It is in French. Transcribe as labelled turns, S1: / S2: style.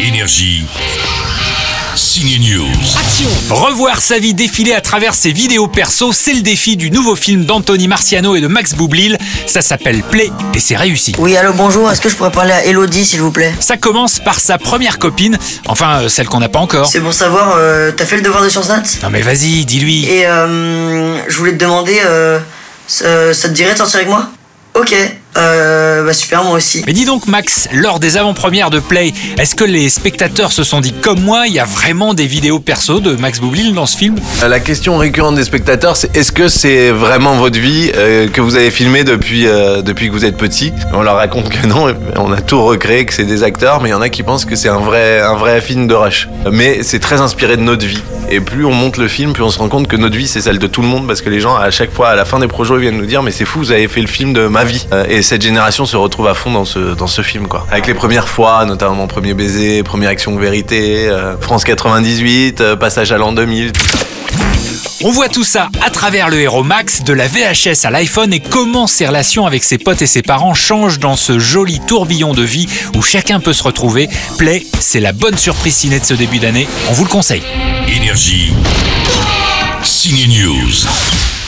S1: Énergie. Signe News.
S2: Revoir sa vie défiler à travers ses vidéos perso, c'est le défi du nouveau film d'Anthony Marciano et de Max Boublil. Ça s'appelle Play et c'est réussi.
S3: Oui, allô, bonjour, est-ce que je pourrais parler à Elodie, s'il vous plaît?
S2: Ça commence par sa première copine, enfin euh, celle qu'on n'a pas encore.
S3: C'est pour savoir, euh, t'as fait le devoir de Sciences Nat
S2: Non mais vas-y, dis-lui.
S3: Et euh, je voulais te demander, euh, ça, ça te dirait de sortir avec moi? Ok, euh, bah super, moi aussi.
S2: Mais dis donc Max, lors des avant-premières de Play, est-ce que les spectateurs se sont dit comme moi, il y a vraiment des vidéos perso de Max Boublil dans ce film?
S4: La question récurrente des spectateurs, c'est est-ce que c'est vraiment votre vie euh, que vous avez filmé depuis, euh, depuis que vous êtes petit? On leur raconte que non, on a tout recréé, que c'est des acteurs, mais il y en a qui pensent que c'est un vrai, un vrai film de rush. Mais c'est très inspiré de notre vie. Et plus on monte le film, plus on se rend compte que notre vie, c'est celle de tout le monde, parce que les gens, à chaque fois, à la fin des projets, ils viennent nous dire, mais c'est fou, vous avez fait le film de ma vie. Euh, et cette génération se retrouve à fond dans ce, dans ce film, quoi. Avec les premières fois, notamment Premier baiser, Première action vérité, euh, France 98, euh, Passage à l'an 2000.
S2: On voit tout ça à travers le héros Max, de la VHS à l'iPhone et comment ses relations avec ses potes et ses parents changent dans ce joli tourbillon de vie où chacun peut se retrouver. Play, c'est la bonne surprise ciné de ce début d'année, on vous le conseille.
S1: Énergie. Signe News.